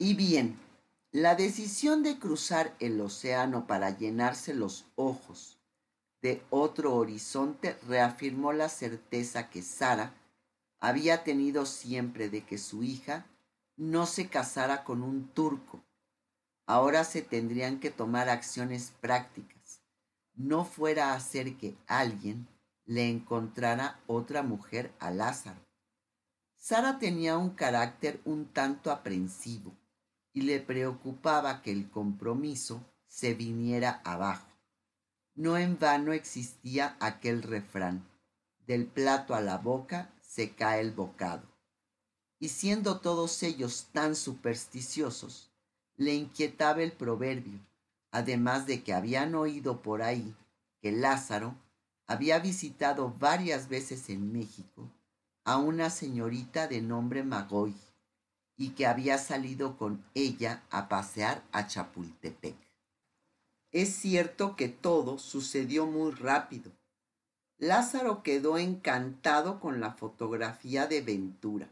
Y bien, la decisión de cruzar el océano para llenarse los ojos de otro horizonte reafirmó la certeza que Sara había tenido siempre de que su hija no se casara con un turco. Ahora se tendrían que tomar acciones prácticas. No fuera a hacer que alguien le encontrara otra mujer a Lázaro. Sara tenía un carácter un tanto aprensivo y le preocupaba que el compromiso se viniera abajo. No en vano existía aquel refrán, del plato a la boca se cae el bocado. Y siendo todos ellos tan supersticiosos, le inquietaba el proverbio, además de que habían oído por ahí que Lázaro había visitado varias veces en México a una señorita de nombre Magoy y que había salido con ella a pasear a Chapultepec. Es cierto que todo sucedió muy rápido. Lázaro quedó encantado con la fotografía de Ventura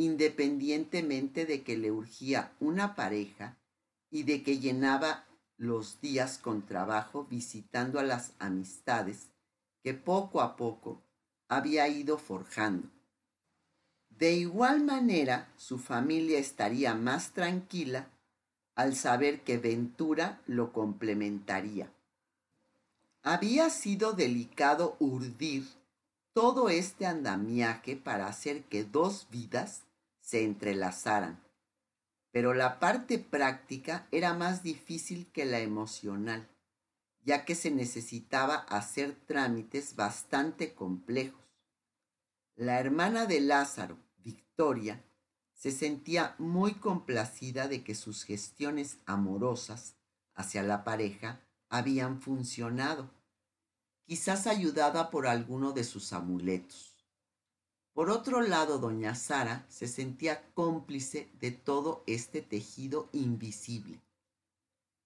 independientemente de que le urgía una pareja y de que llenaba los días con trabajo visitando a las amistades que poco a poco había ido forjando. De igual manera, su familia estaría más tranquila al saber que Ventura lo complementaría. Había sido delicado urdir todo este andamiaje para hacer que dos vidas se entrelazaran. Pero la parte práctica era más difícil que la emocional, ya que se necesitaba hacer trámites bastante complejos. La hermana de Lázaro, Victoria, se sentía muy complacida de que sus gestiones amorosas hacia la pareja habían funcionado, quizás ayudada por alguno de sus amuletos. Por otro lado, doña Sara se sentía cómplice de todo este tejido invisible.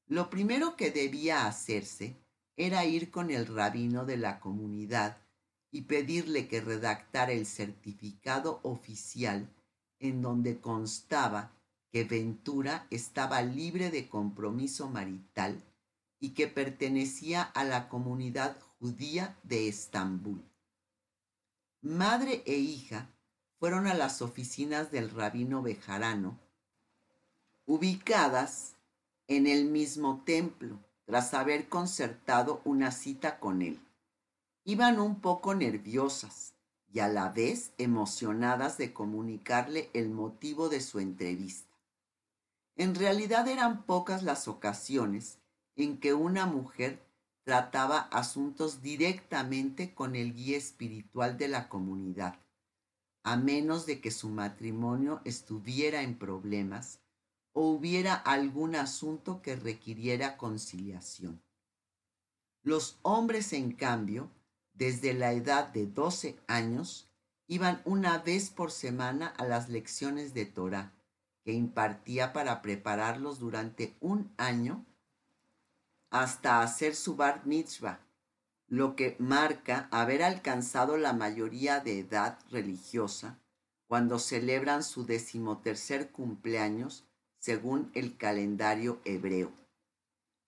Lo primero que debía hacerse era ir con el rabino de la comunidad y pedirle que redactara el certificado oficial en donde constaba que Ventura estaba libre de compromiso marital y que pertenecía a la comunidad judía de Estambul. Madre e hija fueron a las oficinas del rabino Bejarano, ubicadas en el mismo templo, tras haber concertado una cita con él. Iban un poco nerviosas y a la vez emocionadas de comunicarle el motivo de su entrevista. En realidad eran pocas las ocasiones en que una mujer trataba asuntos directamente con el guía espiritual de la comunidad, a menos de que su matrimonio estuviera en problemas o hubiera algún asunto que requiriera conciliación. Los hombres, en cambio, desde la edad de 12 años, iban una vez por semana a las lecciones de Torah que impartía para prepararlos durante un año hasta hacer su bar mitzvah, lo que marca haber alcanzado la mayoría de edad religiosa cuando celebran su decimotercer cumpleaños según el calendario hebreo.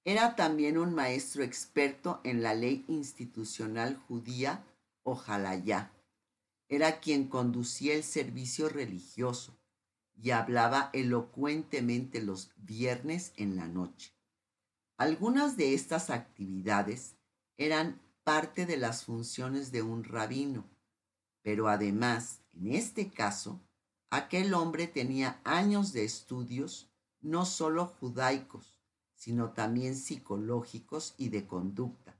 Era también un maestro experto en la ley institucional judía ojalá ya. Era quien conducía el servicio religioso y hablaba elocuentemente los viernes en la noche. Algunas de estas actividades eran parte de las funciones de un rabino, pero además, en este caso, aquel hombre tenía años de estudios no solo judaicos, sino también psicológicos y de conducta.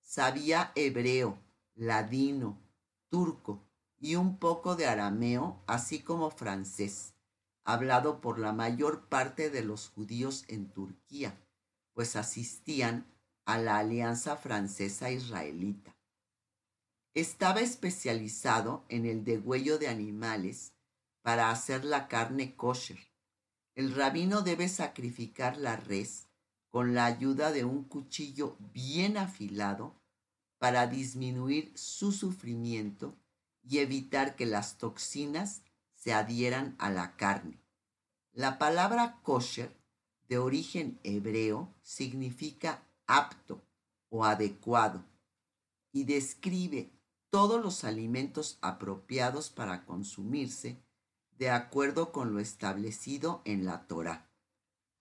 Sabía hebreo, ladino, turco y un poco de arameo, así como francés, hablado por la mayor parte de los judíos en Turquía pues asistían a la Alianza Francesa Israelita. Estaba especializado en el degüello de animales para hacer la carne kosher. El rabino debe sacrificar la res con la ayuda de un cuchillo bien afilado para disminuir su sufrimiento y evitar que las toxinas se adhieran a la carne. La palabra kosher, de origen hebreo, significa apto o adecuado y describe todos los alimentos apropiados para consumirse de acuerdo con lo establecido en la Torá,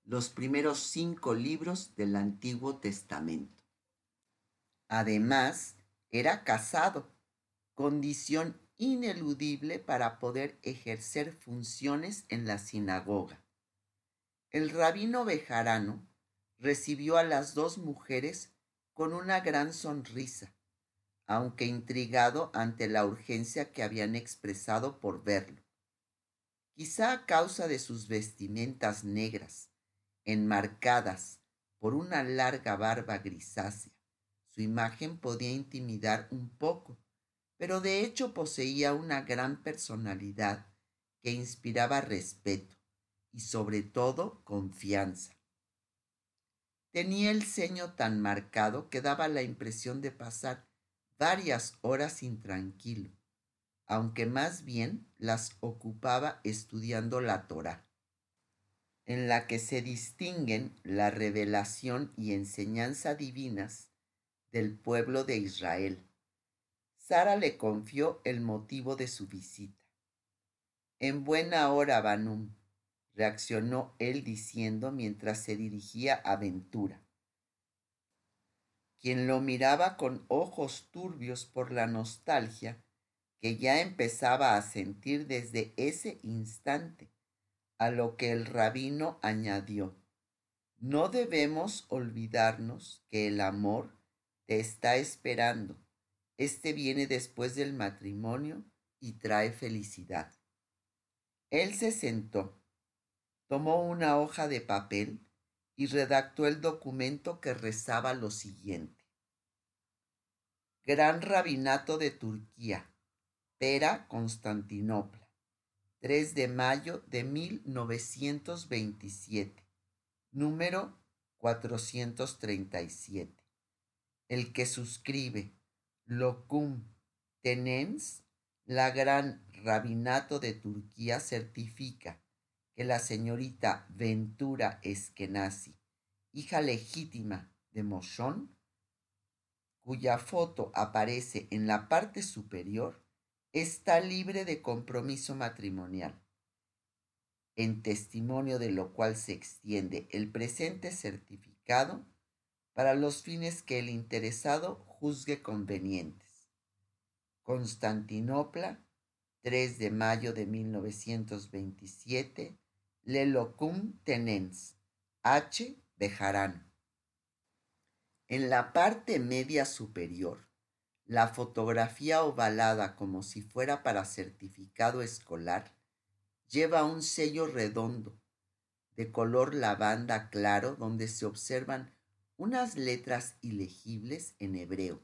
los primeros cinco libros del Antiguo Testamento. Además, era casado, condición ineludible para poder ejercer funciones en la sinagoga. El rabino Bejarano recibió a las dos mujeres con una gran sonrisa, aunque intrigado ante la urgencia que habían expresado por verlo. Quizá a causa de sus vestimentas negras, enmarcadas por una larga barba grisácea, su imagen podía intimidar un poco, pero de hecho poseía una gran personalidad que inspiraba respeto y sobre todo confianza. Tenía el ceño tan marcado que daba la impresión de pasar varias horas intranquilo, aunque más bien las ocupaba estudiando la Torá, en la que se distinguen la revelación y enseñanza divinas del pueblo de Israel. Sara le confió el motivo de su visita. En buena hora, Banum, reaccionó él diciendo mientras se dirigía a Ventura, quien lo miraba con ojos turbios por la nostalgia que ya empezaba a sentir desde ese instante, a lo que el rabino añadió, no debemos olvidarnos que el amor te está esperando. Este viene después del matrimonio y trae felicidad. Él se sentó, tomó una hoja de papel y redactó el documento que rezaba lo siguiente. Gran Rabinato de Turquía, Pera, Constantinopla, 3 de mayo de 1927, número 437 el que suscribe Locum Tenens, la gran rabinato de Turquía certifica que la señorita Ventura Eskenazi, hija legítima de Moshon, cuya foto aparece en la parte superior, está libre de compromiso matrimonial, en testimonio de lo cual se extiende el presente certificado para los fines que el interesado juzgue convenientes. Constantinopla, 3 de mayo de 1927, Lelocum Tenens, H. Bejarano. En la parte media superior, la fotografía ovalada como si fuera para certificado escolar lleva un sello redondo de color lavanda claro donde se observan unas letras ilegibles en hebreo,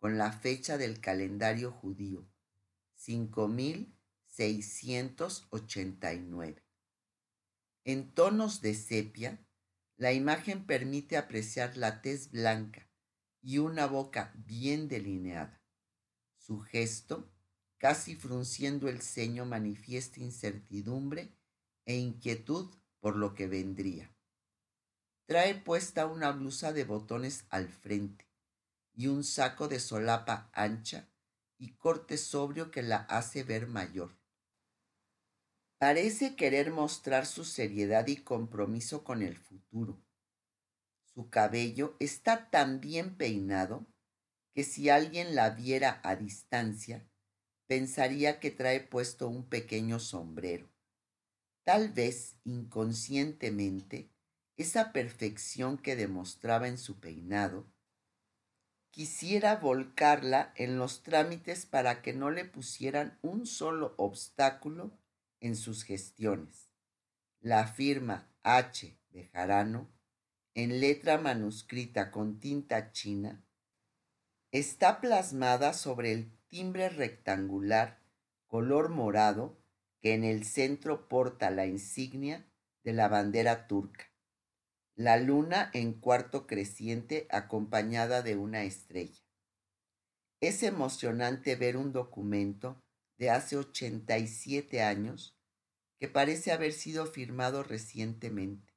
con la fecha del calendario judío, 5689. En tonos de sepia, la imagen permite apreciar la tez blanca y una boca bien delineada. Su gesto, casi frunciendo el ceño, manifiesta incertidumbre e inquietud por lo que vendría. Trae puesta una blusa de botones al frente y un saco de solapa ancha y corte sobrio que la hace ver mayor. Parece querer mostrar su seriedad y compromiso con el futuro. Su cabello está tan bien peinado que si alguien la viera a distancia, pensaría que trae puesto un pequeño sombrero. Tal vez inconscientemente esa perfección que demostraba en su peinado, quisiera volcarla en los trámites para que no le pusieran un solo obstáculo en sus gestiones. La firma H. de Jarano, en letra manuscrita con tinta china, está plasmada sobre el timbre rectangular color morado que en el centro porta la insignia de la bandera turca la luna en cuarto creciente acompañada de una estrella. Es emocionante ver un documento de hace 87 años que parece haber sido firmado recientemente,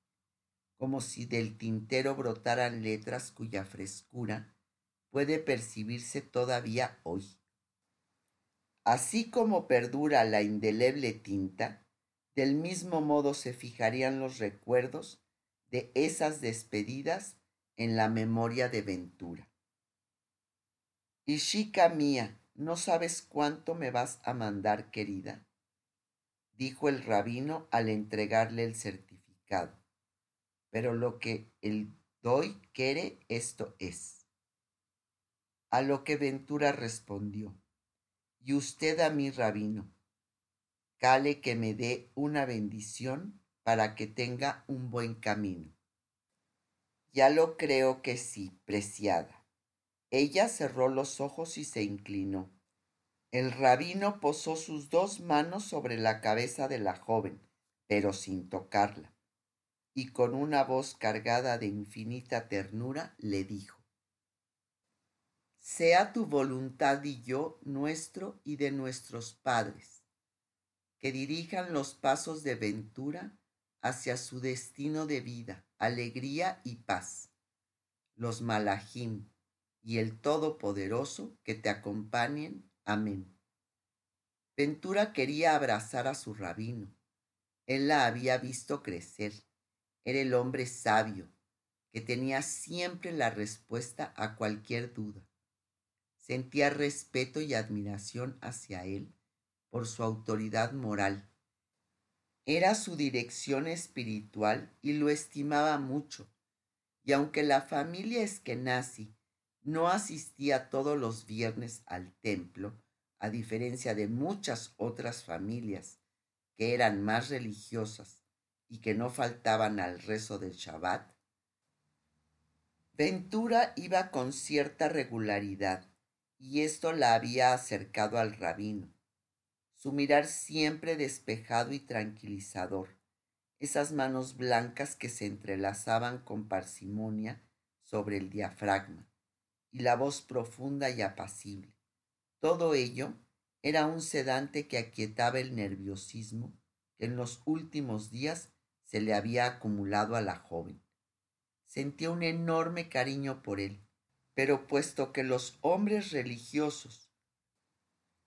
como si del tintero brotaran letras cuya frescura puede percibirse todavía hoy. Así como perdura la indeleble tinta, del mismo modo se fijarían los recuerdos de esas despedidas en la memoria de Ventura. Y chica mía, ¿no sabes cuánto me vas a mandar, querida? dijo el rabino al entregarle el certificado. Pero lo que el doy quiere, esto es. A lo que Ventura respondió, y usted a mi rabino, cale que me dé una bendición para que tenga un buen camino. Ya lo creo que sí, preciada. Ella cerró los ojos y se inclinó. El rabino posó sus dos manos sobre la cabeza de la joven, pero sin tocarla, y con una voz cargada de infinita ternura le dijo, Sea tu voluntad y yo nuestro y de nuestros padres, que dirijan los pasos de ventura hacia su destino de vida, alegría y paz. Los malajim y el Todopoderoso que te acompañen. Amén. Ventura quería abrazar a su rabino. Él la había visto crecer. Era el hombre sabio, que tenía siempre la respuesta a cualquier duda. Sentía respeto y admiración hacia él por su autoridad moral. Era su dirección espiritual y lo estimaba mucho. Y aunque la familia Eskenazi no asistía todos los viernes al templo, a diferencia de muchas otras familias que eran más religiosas y que no faltaban al rezo del Shabbat, Ventura iba con cierta regularidad y esto la había acercado al rabino. Su mirar siempre despejado y tranquilizador, esas manos blancas que se entrelazaban con parsimonia sobre el diafragma, y la voz profunda y apacible. Todo ello era un sedante que aquietaba el nerviosismo que en los últimos días se le había acumulado a la joven. Sentía un enorme cariño por él, pero puesto que los hombres religiosos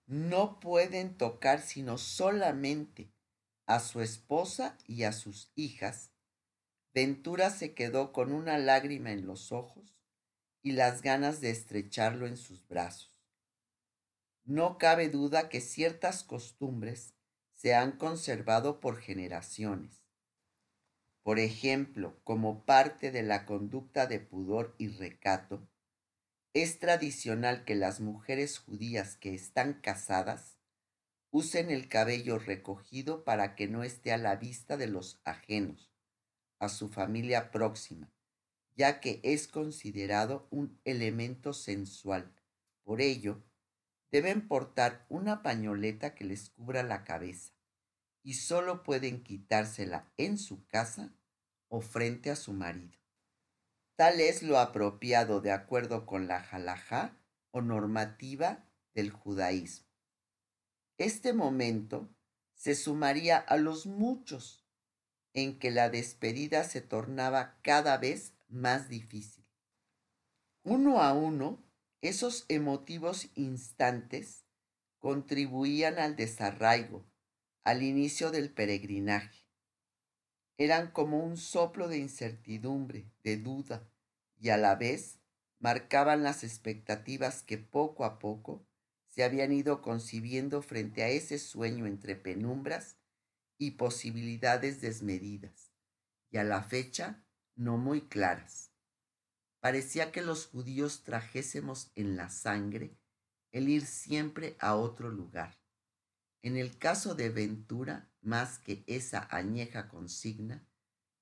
no pueden tocar sino solamente a su esposa y a sus hijas, Ventura se quedó con una lágrima en los ojos y las ganas de estrecharlo en sus brazos. No cabe duda que ciertas costumbres se han conservado por generaciones. Por ejemplo, como parte de la conducta de pudor y recato, es tradicional que las mujeres judías que están casadas usen el cabello recogido para que no esté a la vista de los ajenos, a su familia próxima, ya que es considerado un elemento sensual. Por ello, deben portar una pañoleta que les cubra la cabeza y solo pueden quitársela en su casa o frente a su marido. Tal es lo apropiado de acuerdo con la halajá o normativa del judaísmo. Este momento se sumaría a los muchos en que la despedida se tornaba cada vez más difícil. Uno a uno, esos emotivos instantes contribuían al desarraigo, al inicio del peregrinaje. Eran como un soplo de incertidumbre, de duda, y a la vez marcaban las expectativas que poco a poco se habían ido concibiendo frente a ese sueño entre penumbras y posibilidades desmedidas, y a la fecha no muy claras. Parecía que los judíos trajésemos en la sangre el ir siempre a otro lugar. En el caso de Ventura, más que esa añeja consigna,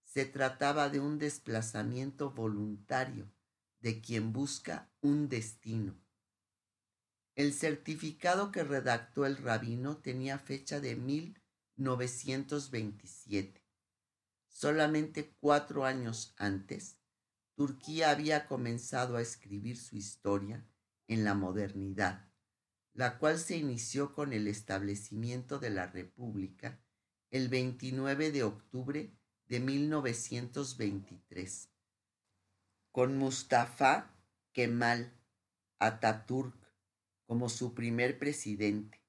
se trataba de un desplazamiento voluntario de quien busca un destino. El certificado que redactó el rabino tenía fecha de 1927 Solamente cuatro años antes, Turquía había comenzado a escribir su historia en la modernidad, la cual se inició con el establecimiento de la República el 29 de octubre de 1923, con Mustafa Kemal Atatürk como su primer presidente.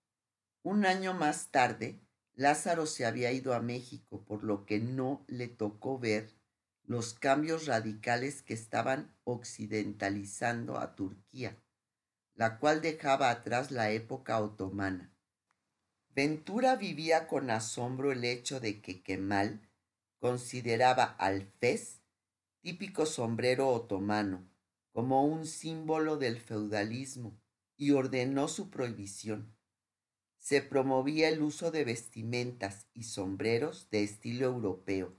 Un año más tarde, Lázaro se había ido a México, por lo que no le tocó ver los cambios radicales que estaban occidentalizando a Turquía, la cual dejaba atrás la época otomana. Ventura vivía con asombro el hecho de que Kemal consideraba al fez, típico sombrero otomano, como un símbolo del feudalismo y ordenó su prohibición se promovía el uso de vestimentas y sombreros de estilo europeo.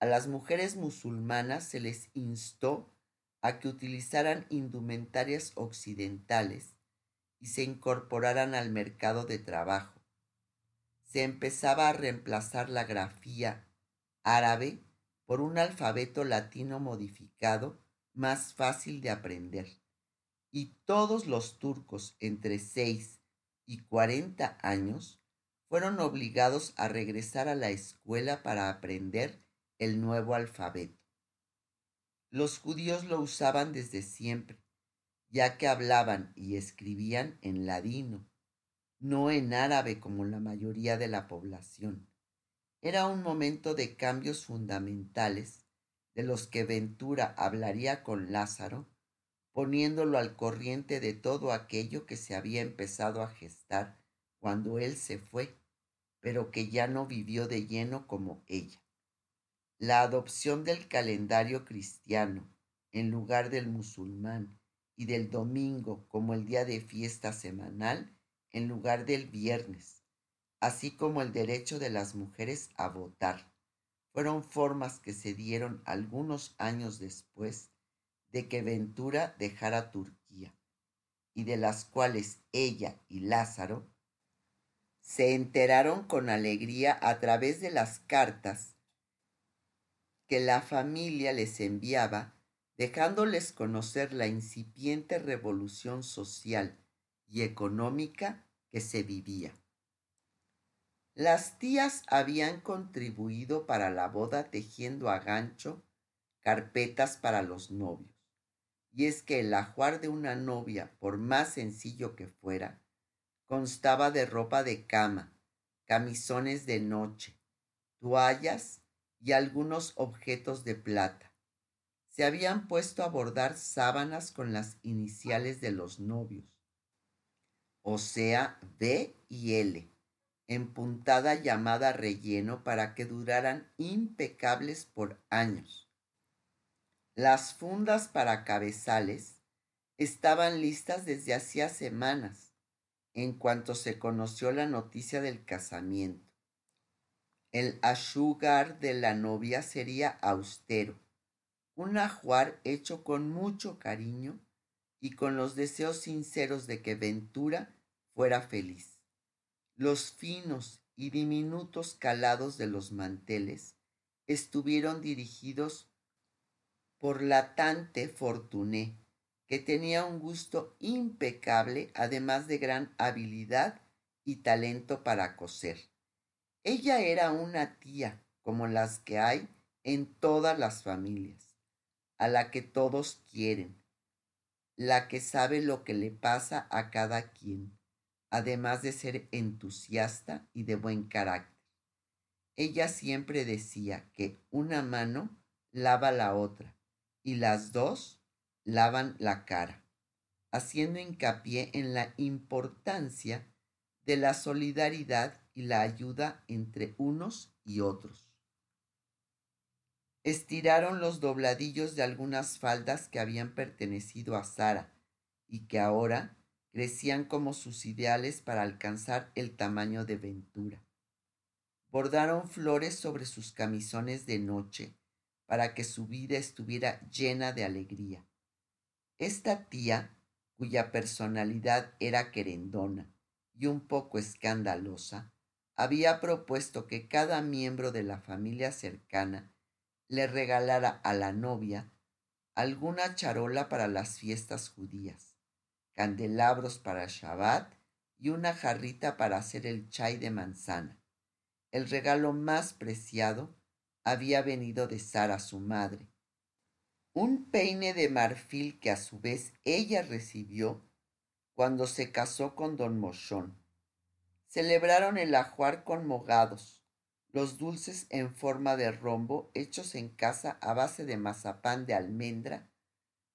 A las mujeres musulmanas se les instó a que utilizaran indumentarias occidentales y se incorporaran al mercado de trabajo. Se empezaba a reemplazar la grafía árabe por un alfabeto latino modificado más fácil de aprender. Y todos los turcos entre seis y 40 años, fueron obligados a regresar a la escuela para aprender el nuevo alfabeto. Los judíos lo usaban desde siempre, ya que hablaban y escribían en ladino, no en árabe como la mayoría de la población. Era un momento de cambios fundamentales de los que Ventura hablaría con Lázaro poniéndolo al corriente de todo aquello que se había empezado a gestar cuando él se fue, pero que ya no vivió de lleno como ella. La adopción del calendario cristiano en lugar del musulmán y del domingo como el día de fiesta semanal en lugar del viernes, así como el derecho de las mujeres a votar, fueron formas que se dieron algunos años después de que Ventura dejara Turquía y de las cuales ella y Lázaro se enteraron con alegría a través de las cartas que la familia les enviaba, dejándoles conocer la incipiente revolución social y económica que se vivía. Las tías habían contribuido para la boda tejiendo a gancho carpetas para los novios y es que el ajuar de una novia, por más sencillo que fuera, constaba de ropa de cama, camisones de noche, toallas y algunos objetos de plata. Se habían puesto a bordar sábanas con las iniciales de los novios, o sea, B y L, en puntada llamada relleno para que duraran impecables por años las fundas para cabezales estaban listas desde hacía semanas, en cuanto se conoció la noticia del casamiento. El ashugar de la novia sería austero, un ajuar hecho con mucho cariño y con los deseos sinceros de que Ventura fuera feliz. Los finos y diminutos calados de los manteles estuvieron dirigidos por la tante Fortuné, que tenía un gusto impecable, además de gran habilidad y talento para coser. Ella era una tía, como las que hay en todas las familias, a la que todos quieren, la que sabe lo que le pasa a cada quien, además de ser entusiasta y de buen carácter. Ella siempre decía que una mano lava la otra y las dos lavan la cara, haciendo hincapié en la importancia de la solidaridad y la ayuda entre unos y otros. Estiraron los dobladillos de algunas faldas que habían pertenecido a Sara y que ahora crecían como sus ideales para alcanzar el tamaño de Ventura. Bordaron flores sobre sus camisones de noche para que su vida estuviera llena de alegría. Esta tía, cuya personalidad era querendona y un poco escandalosa, había propuesto que cada miembro de la familia cercana le regalara a la novia alguna charola para las fiestas judías, candelabros para Shabbat y una jarrita para hacer el chai de manzana. el regalo más preciado, había venido de Sara, su madre. Un peine de marfil que a su vez ella recibió cuando se casó con don Mochón. Celebraron el ajuar con mogados, los dulces en forma de rombo hechos en casa a base de mazapán de almendra,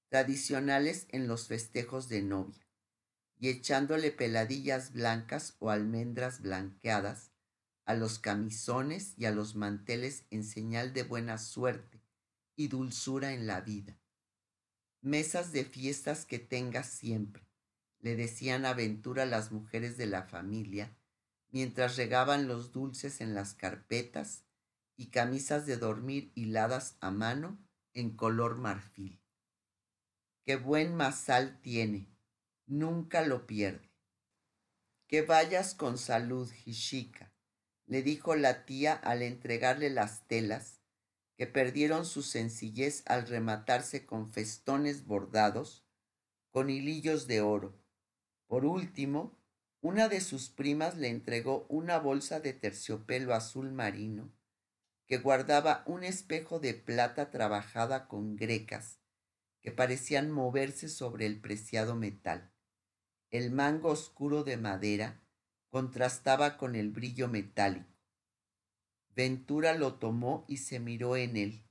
tradicionales en los festejos de novia, y echándole peladillas blancas o almendras blanqueadas a los camisones y a los manteles en señal de buena suerte y dulzura en la vida. Mesas de fiestas que tengas siempre, le decían aventura las mujeres de la familia, mientras regaban los dulces en las carpetas y camisas de dormir hiladas a mano en color marfil. Qué buen masal tiene, nunca lo pierde. Que vayas con salud, Hishika, le dijo la tía al entregarle las telas, que perdieron su sencillez al rematarse con festones bordados, con hilillos de oro. Por último, una de sus primas le entregó una bolsa de terciopelo azul marino, que guardaba un espejo de plata trabajada con grecas, que parecían moverse sobre el preciado metal. El mango oscuro de madera contrastaba con el brillo metálico. Ventura lo tomó y se miró en él.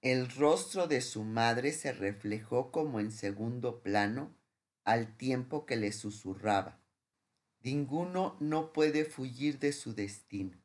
El rostro de su madre se reflejó como en segundo plano al tiempo que le susurraba. Ninguno no puede fugir de su destino.